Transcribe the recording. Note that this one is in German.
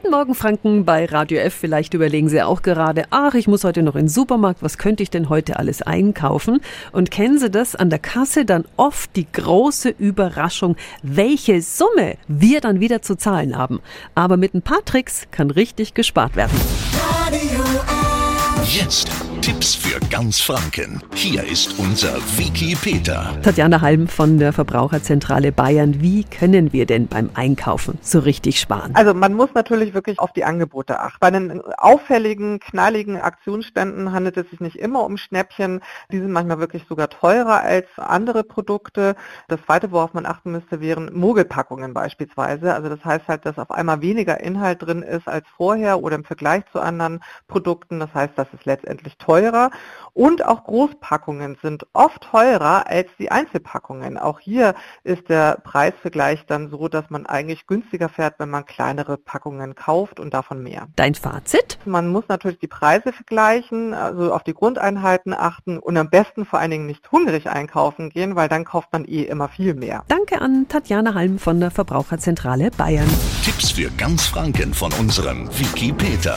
Guten Morgen, Franken, bei Radio F. Vielleicht überlegen Sie auch gerade, ach, ich muss heute noch in den Supermarkt, was könnte ich denn heute alles einkaufen? Und kennen Sie das an der Kasse dann oft die große Überraschung, welche Summe wir dann wieder zu zahlen haben. Aber mit ein paar Tricks kann richtig gespart werden. Radio F. Jetzt Tipps für ganz Franken. Hier ist unser Wiki Peter. Tatjana Halm von der Verbraucherzentrale Bayern. Wie können wir denn beim Einkaufen so richtig sparen? Also man muss natürlich wirklich auf die Angebote achten. Bei den auffälligen, knalligen Aktionsständen handelt es sich nicht immer um Schnäppchen. Die sind manchmal wirklich sogar teurer als andere Produkte. Das zweite, worauf man achten müsste, wären Mogelpackungen beispielsweise. Also das heißt halt, dass auf einmal weniger Inhalt drin ist als vorher oder im Vergleich zu anderen Produkten. Das heißt, das ist letztendlich teurer teurer und auch Großpackungen sind oft teurer als die Einzelpackungen. Auch hier ist der Preisvergleich dann so, dass man eigentlich günstiger fährt, wenn man kleinere Packungen kauft und davon mehr. Dein Fazit? Man muss natürlich die Preise vergleichen, also auf die Grundeinheiten achten und am besten vor allen Dingen nicht hungrig einkaufen gehen, weil dann kauft man eh immer viel mehr. Danke an Tatjana Halm von der Verbraucherzentrale Bayern. Tipps für ganz Franken von unserem Wiki Peter.